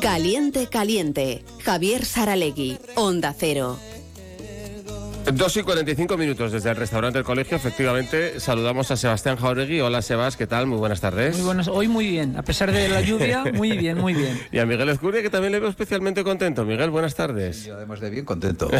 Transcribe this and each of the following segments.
Caliente, caliente. Javier Saralegui, Onda Cero. 2 y 45 minutos desde el restaurante del colegio. Efectivamente, saludamos a Sebastián Jauregui. Hola, Sebas, ¿qué tal? Muy buenas tardes. Muy buenas. Hoy muy bien. A pesar de la lluvia, muy bien, muy bien. y a Miguel Escuria, que también le veo especialmente contento. Miguel, buenas tardes. Yo, además de bien contento.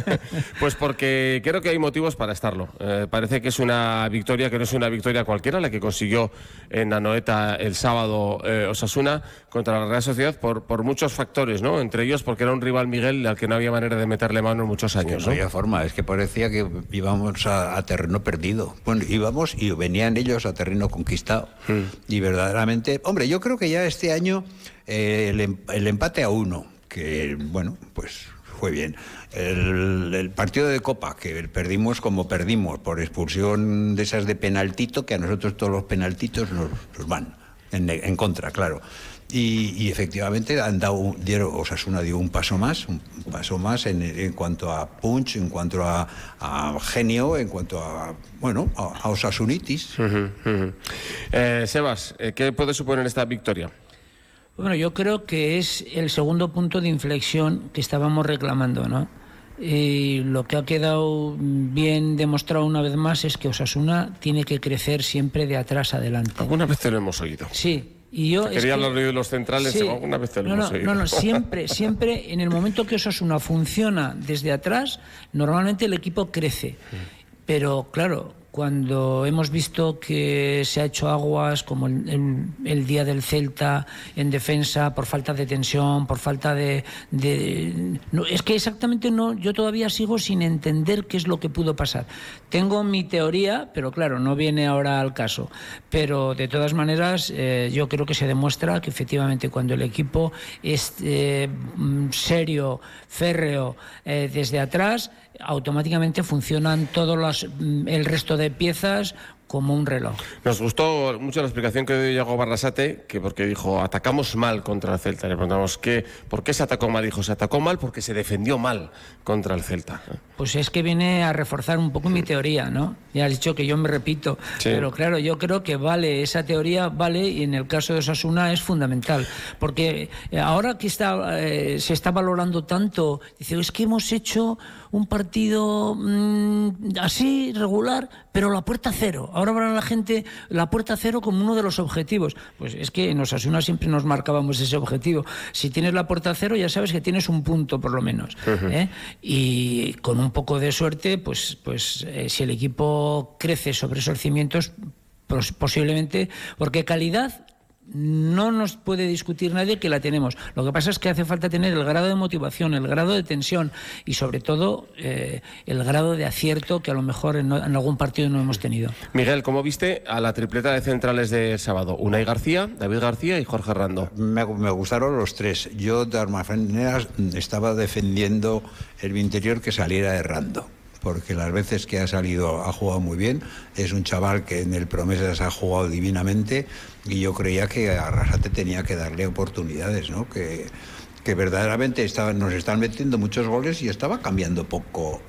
pues porque creo que hay motivos para estarlo. Eh, parece que es una victoria que no es una victoria cualquiera, la que consiguió en Anoeta el sábado eh, Osasuna contra la Real Sociedad por, por muchos factores, ¿no? Entre ellos porque era un rival Miguel al que no había manera de meterle mano en muchos años. Es que no, había forma, es que parecía que íbamos a, a, terreno perdido. Bueno, íbamos y venían ellos a terreno conquistado. Mm. Y verdaderamente, hombre, yo creo que ya este año eh, el, el, empate a uno, que bueno, pues fue bien. El, el, partido de Copa, que perdimos como perdimos, por expulsión de esas de penaltito, que a nosotros todos los penaltitos nos, nos van en, en contra, claro. Y, y, efectivamente han dado, dieron, Osasuna dio un paso más, un paso más en, en cuanto a punch, en cuanto a, a, genio, en cuanto a, bueno, a, a Osasunitis. Uh -huh, uh -huh. Eh, Sebas, ¿qué puede suponer esta victoria? Bueno, yo creo que es el segundo punto de inflexión que estábamos reclamando, ¿no? Y lo que ha quedado bien demostrado una vez más es que Osasuna tiene que crecer siempre de atrás adelante. Alguna vez te lo hemos oído. Sí, y yo Quería que, de los centrales, sí, alguna vez te lo no, hemos no, no, no, siempre, siempre en el momento que Osasuna funciona desde atrás, normalmente el equipo crece. Pero claro, cuando hemos visto que se ha hecho aguas como el, día del Celta en defensa por falta de tensión, por falta de... es que exactamente no, yo todavía sigo sin entender qué es lo que pudo pasar. Tengo mi teoría, pero claro, no viene ahora al caso. Pero de todas maneras, eh, yo creo que se demuestra que efectivamente cuando el equipo es eh, serio, férreo, eh, desde atrás, automáticamente funcionan todos los, el resto de piezas como un reloj. Nos gustó mucho la explicación que dio Diego Barrasate, que porque dijo, atacamos mal contra el Celta. Le preguntamos, ¿qué, ¿por qué se atacó mal? Dijo, se atacó mal porque se defendió mal contra el Celta. Pues es que viene a reforzar un poco mi teoría, ¿no? Ya has dicho que yo me repito, sí. pero claro, yo creo que vale, esa teoría vale y en el caso de Osasuna es fundamental, porque ahora que está, eh, se está valorando tanto, dice, es que hemos hecho un partido mmm, así, regular, pero la puerta cero. Ahora verá la gente la puerta cero como uno de los objetivos. Pues es que en Osasuna siempre nos marcábamos ese objetivo. Si tienes la puerta cero, ya sabes que tienes un punto por lo menos. Uh -huh. ¿eh? Y con un poco de suerte, pues, pues eh, si el equipo crece sobre esos cimientos, pues, posiblemente, porque calidad no nos puede discutir nadie que la tenemos. Lo que pasa es que hace falta tener el grado de motivación, el grado de tensión y sobre todo eh, el grado de acierto que a lo mejor en, en, algún partido no hemos tenido. Miguel, ¿cómo viste a la tripleta de centrales de sábado? Unai García, David García y Jorge Rando. Me, me gustaron los tres. Yo de alguna manera estaba defendiendo el interior que saliera errando porque las veces que ha salido ha jugado muy bien. Es un chaval que en el Promesas ha jugado divinamente y yo creía que a Arrasate tenía que darle oportunidades, ¿no? Que, que verdaderamente estaba, nos están metiendo muchos goles y estaba cambiando poco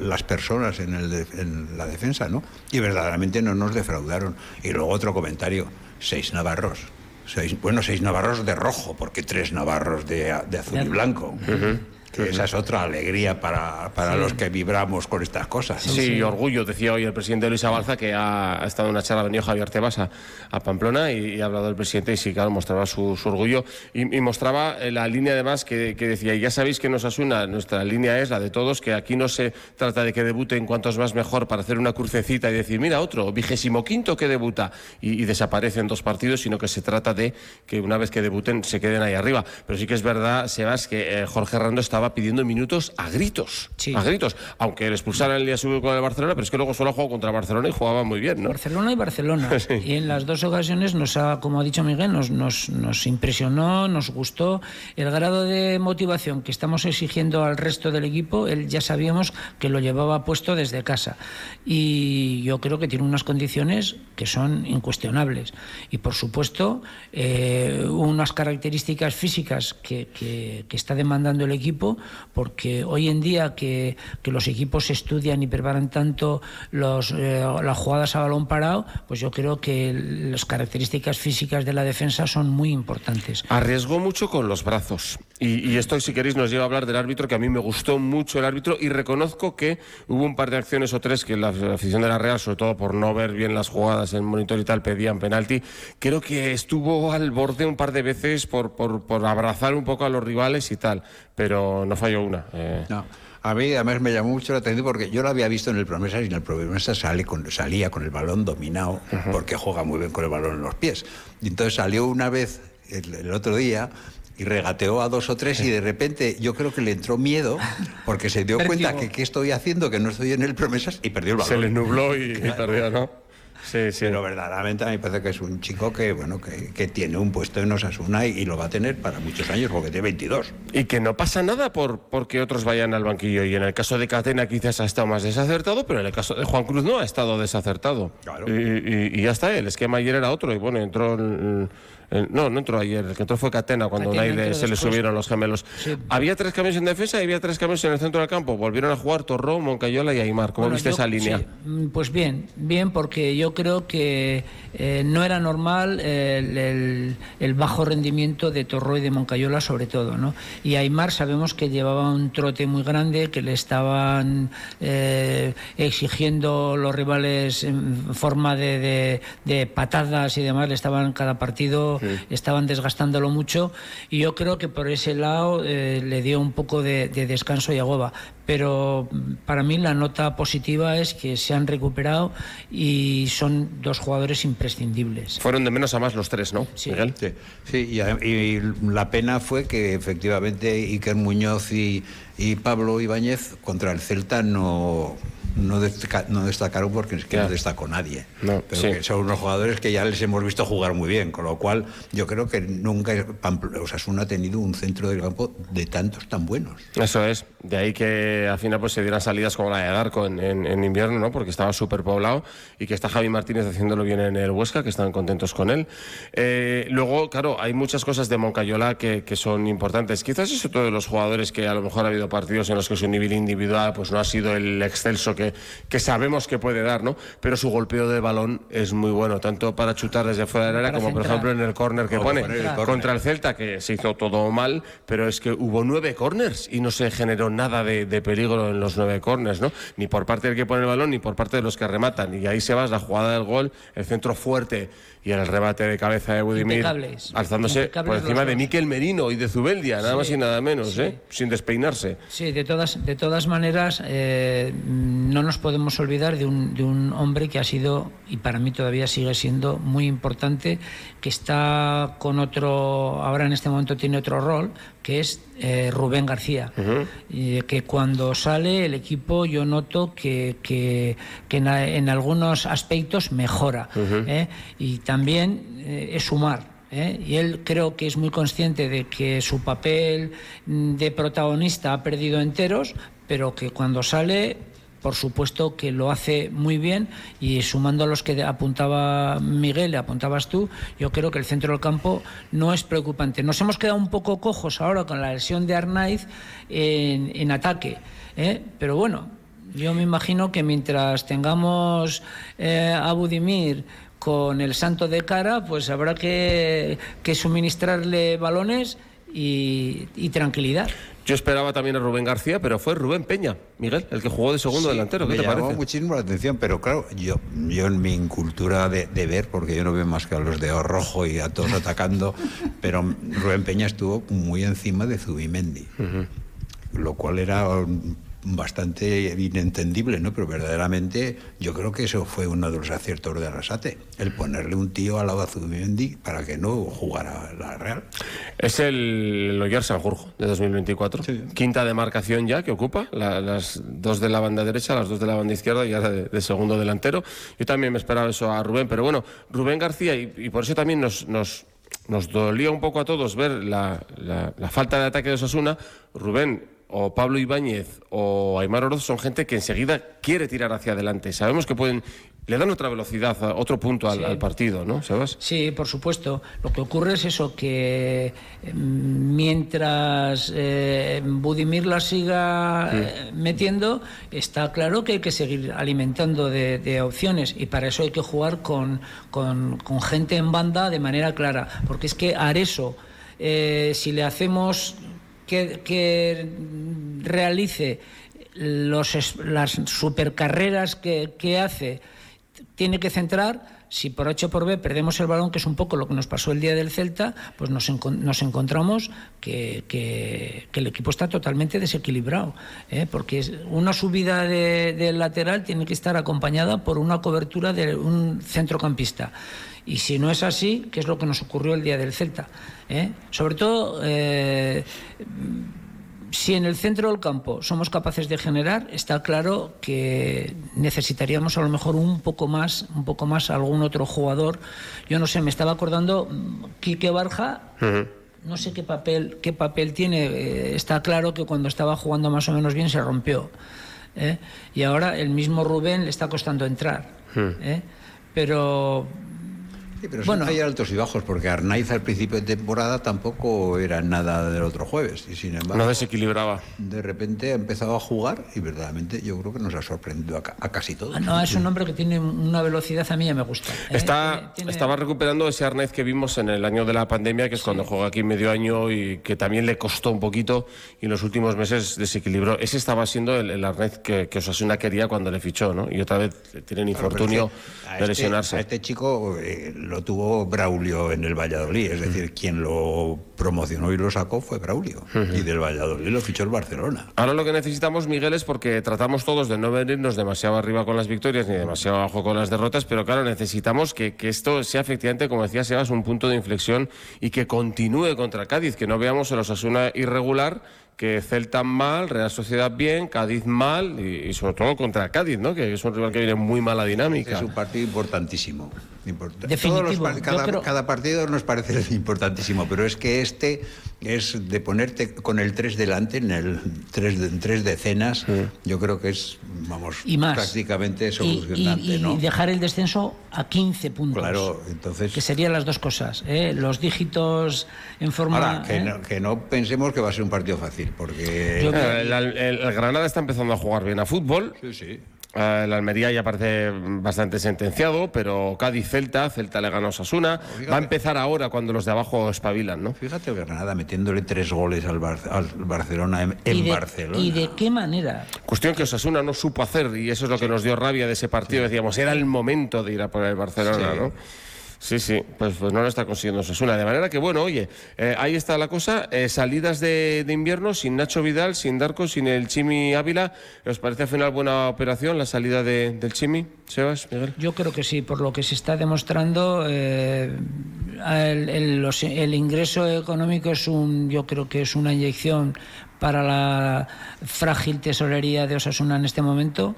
las personas en, el, en la defensa, ¿no? Y verdaderamente no nos defraudaron. Y luego otro comentario, seis navarros. Seis, bueno, seis navarros de rojo, porque tres navarros de, de azul y blanco. Uh -huh. Que esa es otra alegría para, para sí. los que vibramos con estas cosas. Sí, sí, orgullo, decía hoy el presidente Luis Abalza, que ha, ha estado en una charla, ha venido Javier Tebas a, a Pamplona y, y, ha hablado el presidente y sí, claro, mostraba su, su orgullo y, y, mostraba la línea además que, que, decía, y ya sabéis que nos asuna, nuestra línea es la de todos, que aquí no se trata de que debuten cuantos más mejor para hacer una crucecita y decir, mira, otro, vigésimo quinto que debuta y, y desaparece en dos partidos, sino que se trata de que una vez que debuten se queden ahí arriba. Pero sí que es verdad, Sebas, que eh, Jorge Rando estaba pidiendo minutos a gritos. Sí. A gritos. Aunque le expulsaran el día siguiente con el Barcelona, pero es que luego solo jugó contra Barcelona y jugaba muy bien, ¿no? Barcelona y Barcelona. sí. Y en las dos ocasiones nos ha, como ha dicho Miguel, nos, nos, nos impresionó, nos gustó el grado de motivación que estamos exigiendo al resto del equipo. Él ya sabíamos que lo llevaba puesto desde casa. Y yo creo que tiene unas condiciones que son incuestionables. Y por supuesto, eh, unas características físicas que, que, que está demandando el equipo porque hoy en día que, que los equipos estudian y preparan tanto los, eh, las jugadas a balón parado, pues yo creo que las características físicas de la defensa son muy importantes. Arriesgó mucho con los brazos. Y, y, esto, si queréis, nos lleva a hablar del árbitro, que a mí me gustó mucho el árbitro y reconozco que hubo un par de acciones o tres que la afición de la Real, sobre todo por no ver bien las jugadas en monitor y tal, pedían penalti. Creo que estuvo al borde un par de veces por, por, por abrazar un poco a los rivales y tal, pero no falló una. Eh. No. A mí además me llamó mucho la atención porque yo lo había visto en el Promesas y en el Promesas sale con, salía con el balón dominado porque juega muy bien con el balón en los pies. Y entonces salió una vez el, el otro día y regateó a dos o tres y de repente yo creo que le entró miedo porque se dio cuenta que qué estoy haciendo, que no estoy en el promesas y perdió el balón. Se le nubló y, claro. y perdió, ¿no? Sí, sí. Pero verdaderamente a mí me parece que es un chico que, bueno, que, que tiene un puesto en Osasuna y, y, lo va a tener para muchos años porque tiene 22. Y que no pasa nada por porque otros vayan al banquillo. Y en el caso de Catena quizás ha estado más desacertado, pero en el caso de Juan Cruz no ha estado desacertado. Claro. Y, y, y ya está, el esquema ayer era otro. Y bueno, entró el, el, no, no entró ayer, el que entró fue Catena cuando Catena se le subieron los gemelos. Sí. Había tres cambios en defensa y había tres cambios en el centro del campo. Volvieron a jugar Torró, Moncayola y Aymar. ¿Cómo bueno, viste yo, esa línea? Sí. Pues bien, bien, porque yo creo que eh, no era normal el, el, el, bajo rendimiento de Torró y de Moncayola, sobre todo. ¿no? Y Aymar sabemos que llevaba un trote muy grande, que le estaban eh, exigiendo los rivales en forma de, de, de, patadas y demás, le estaban cada partido, sí. estaban desgastándolo mucho. Y yo creo que por ese lado eh, le dio un poco de, de descanso y agoba. Pero para mí la nota positiva es que se han recuperado y son dos jugadores imprescindibles. Fueron de menos a más los tres, ¿no, sí. Miguel? Sí, sí y, y, la pena fue que efectivamente Iker Muñoz y, y Pablo Ibáñez contra el Celta no, no, destaca, no destacaron porque es que yeah. no destacó nadie. No, pero sí. que son unos jugadores que ya les hemos visto jugar muy bien, con lo cual yo creo que nunca Osasuna ha tenido un centro del campo de tantos tan buenos. Eso es, de ahí que al final pues se dieran salidas como la de Darko en, en, en invierno, ¿no? porque estaba súper poblado y que está Javi Martínez haciéndolo bien en el Huesca, que están contentos con él. Eh, luego, claro, hay muchas cosas de Moncayola que, que son importantes. Quizás es otro de los jugadores que a lo mejor ha habido partidos en los que su nivel individual pues no ha sido el excelso que, que sabemos que puede dar, ¿no? Pero su golpeo de balón es muy bueno, tanto para chutar desde fuera del área como, por ejemplo, en el córner que pone el contra el Celta, que se hizo todo mal, pero es que hubo nueve corners y no se generó nada de, de peligro en los nueve corners, ¿no? Ni por parte del que pone el balón, ni por parte de los que rematan. Y ahí se va la jugada del gol, el centro fuerte y el remate de cabeza de Budimir, alzándose Impecables por encima de Miquel Merino y de Zubeldia, nada sí, más y nada menos, sí. ¿eh? sin despeinarse. Sí, de todas, de todas maneras, eh, no nos podemos olvidar de un, de un hombre que ha sido, y para mí todavía sigue siendo, muy importante, que está con otro, ahora en este momento tiene otro rol, que es eh, Rubén García. Uh -huh. que cuando sale el equipo yo noto que, que, que en, en, algunos aspectos mejora. Uh -huh. ¿eh? Y también eh, es sumar. ¿Eh? y él creo que es muy consciente de que su papel de protagonista ha perdido enteros, pero que cuando sale por supuesto que lo hace muy bien y sumando a los que apuntaba Miguel, apuntabas tú, yo creo que el centro del campo no es preocupante. Nos hemos quedado un poco cojos ahora con la lesión de Arnaiz en, en ataque, ¿eh? pero bueno, yo me imagino que mientras tengamos eh, a Budimir con el santo de cara, pues habrá que, que suministrarle balones y, y tranquilidad. Yo esperaba también a Rubén García, pero fue Rubén Peña, Miguel, el que jugó de segundo sí, delantero. ¿Qué me te llamó parece? muchísimo la atención, pero claro, yo, yo en mi cultura de, de, ver, porque yo no veo más que a los de rojo y a todos atacando, pero Rubén Peña estuvo muy encima de Zubimendi, uh -huh. lo cual era bastante inentendible, ¿no? Pero verdaderamente yo creo que eso fue uno de los aciertos de Arrasate, el ponerle un tío al a Zubimendi para que no jugara la Real. Es el Loyer Sanjurjo de 2024. Sí. Quinta demarcación ya que ocupa, la, las dos de la banda derecha, las dos de la banda izquierda y ya de, de, segundo delantero. Yo también me esperaba eso a Rubén, pero bueno, Rubén García, y, y por eso también nos, nos, nos dolía un poco a todos ver la, la, la falta de ataque de Osasuna. Rubén o Pablo Ibáñez o Aymar Oroz son gente que enseguida quiere tirar hacia adelante. Sabemos que pueden le dan otra velocidad, otro punto al, partido, ¿no, Sebas? Sí, por supuesto. Lo que ocurre es eso, que em, mientras eh, Budimir la siga eh, metiendo, está claro que hay que seguir alimentando de, opciones y para eso hay que jugar con, con, gente en banda de manera clara. Porque es que Areso, eh, si le hacemos que, que realice los, las supercarreras que, que hace, tiene que centrar, si por H por B perdemos el balón, que es un poco lo que nos pasó el día del Celta, pues nos, encontramos que, el equipo está totalmente desequilibrado, ¿eh? porque una subida del lateral tiene que estar acompañada por una cobertura de un centrocampista. Y si no es así, ¿qué es lo que nos ocurrió el día del Celta? ¿Eh? Sobre todo... Eh, si en el centro del campo somos capaces de generar, está claro que necesitaríamos a lo mejor un poco más, un poco más algún otro jugador. Yo no sé, me estaba acordando Quique Barja. No sé qué papel, qué papel tiene. Eh, está claro que cuando estaba jugando más o menos bien se rompió. ¿eh? Y ahora el mismo Rubén le está costando entrar. ¿eh? Pero pero bueno, hay altos y bajos, porque Arnaiz al principio de temporada tampoco era nada del otro jueves. Y sin embargo, no desequilibraba. De repente ha empezado a jugar y verdaderamente yo creo que nos ha sorprendido a, casi todos. Ah, no, es un hombre que tiene una velocidad a mí ya me gusta. ¿eh? Está, Estaba recuperando ese Arnaiz que vimos en el año de la pandemia, que es cuando juega aquí medio año y que también le costó un poquito y en los últimos meses desequilibró. Ese estaba siendo el, Arnaiz que, que Osasuna quería cuando le fichó, ¿no? Y otra vez tienen infortunio de este, lesionarse. a este chico eh, lo tuvo Braulio en el Valladolid, es decir, quien lo promocionó y lo sacó fue Braulio, y del Valladolid lo fichó el Barcelona. Ahora lo que necesitamos, Miguel, es porque tratamos todos de no venirnos demasiado arriba con las victorias ni demasiado abajo con las derrotas, pero claro, necesitamos que, que esto sea efectivamente, como decía Sebas, un punto de inflexión y que continúe contra Cádiz, que no veamos a los Asuna irregular que Celta mal, Real Sociedad bien, Cádiz mal y, sobre todo contra Cádiz, ¿no? que es un rival que viene muy mala dinámica. Es un partido importantísimo. cada, partido nos parece importantísimo, pero es que este es de ponerte con el 3 delante, en el 3 de, tres decenas, yo creo que es, vamos, prácticamente solucionante. Y, y, dejar el descenso a 15 puntos. Claro, entonces... Que serían las dos cosas, ¿eh? los dígitos en forma... Ahora, que, ¿eh? que no pensemos que va a ser un partido fácil porque... el, Granada está empezando a jugar bien a fútbol. Sí, sí. Eh, el Almería ya parece bastante sentenciado, pero Cádiz-Celta, Celta le ganó Sasuna. Va a empezar ahora cuando los de abajo espabilan, ¿no? Fíjate el Granada metiéndole tres goles al, Barcelona en, Barcelona. ¿Y de qué manera? Cuestión que Osasuna no supo hacer y eso es lo que nos dio rabia de ese partido. Decíamos, era el momento de ir a por el Barcelona, ¿no? Sí, sí, pues, pues no lo está consiguiendo Osasuna. De manera que, bueno, oye, eh, ahí está la cosa. Eh, salidas de, invierno sin Nacho Vidal, sin Darko, sin el Chimi Ávila. ¿Os parece al final buena operación la salida del Chimi, Sebas, Miguel? Yo creo que sí, por lo que se está demostrando. Eh, el, ingreso económico es un, yo creo que es una inyección para la frágil tesorería de Osasuna en este momento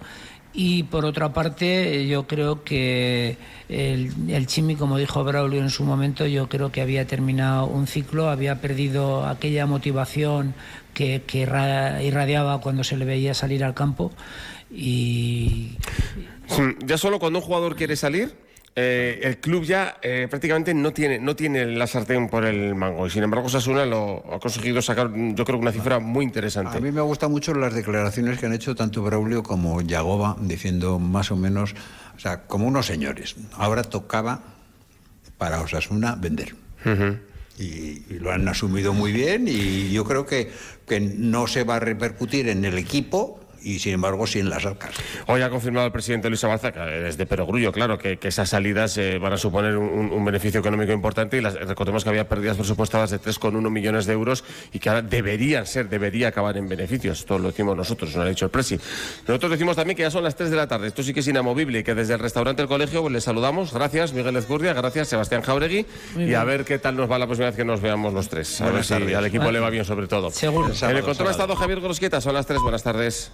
y por otra parte, yo creo que el, Chimi, como dijo Braulio en su momento, yo creo que había terminado un ciclo, había perdido aquella motivación que, que irradiaba cuando se le veía salir al campo. Y. Ya solo cuando un jugador quiere salir, eh, el club ya eh, prácticamente no tiene, no tiene la sartén por el mango. Y sin embargo, Sasuna lo ha conseguido sacar, yo creo que una cifra muy interesante. A mí me gustan mucho las declaraciones que han hecho tanto Braulio como Yagoba, diciendo más o menos, o sea, como unos señores. Ahora tocaba para Osasuna vender. y, y, lo han asumido muy bien y yo creo que, que no se va a repercutir en el equipo y sin embargo sin las arcas. Hoy ha confirmado el presidente Luis Abalza, desde perogrullo, claro, que, esas salidas eh, van a suponer un, beneficio económico importante y las, recordemos que había pérdidas presupuestadas de 3,1 millones de euros y que ahora deberían ser, debería acabar en beneficios. Esto lo decimos nosotros, no lo ha dicho el presi. Nosotros decimos también que ya son las 3 de la tarde, esto sí que es inamovible y que desde el restaurante del colegio pues, les saludamos. Gracias, Miguel Ezcurdia, gracias, Sebastián Jauregui y a ver qué tal nos va la próxima vez que nos veamos los tres. A ver si al equipo le va bien sobre todo. Seguro. En el control ha estado Javier Grosqueta, son las 3, buenas tardes.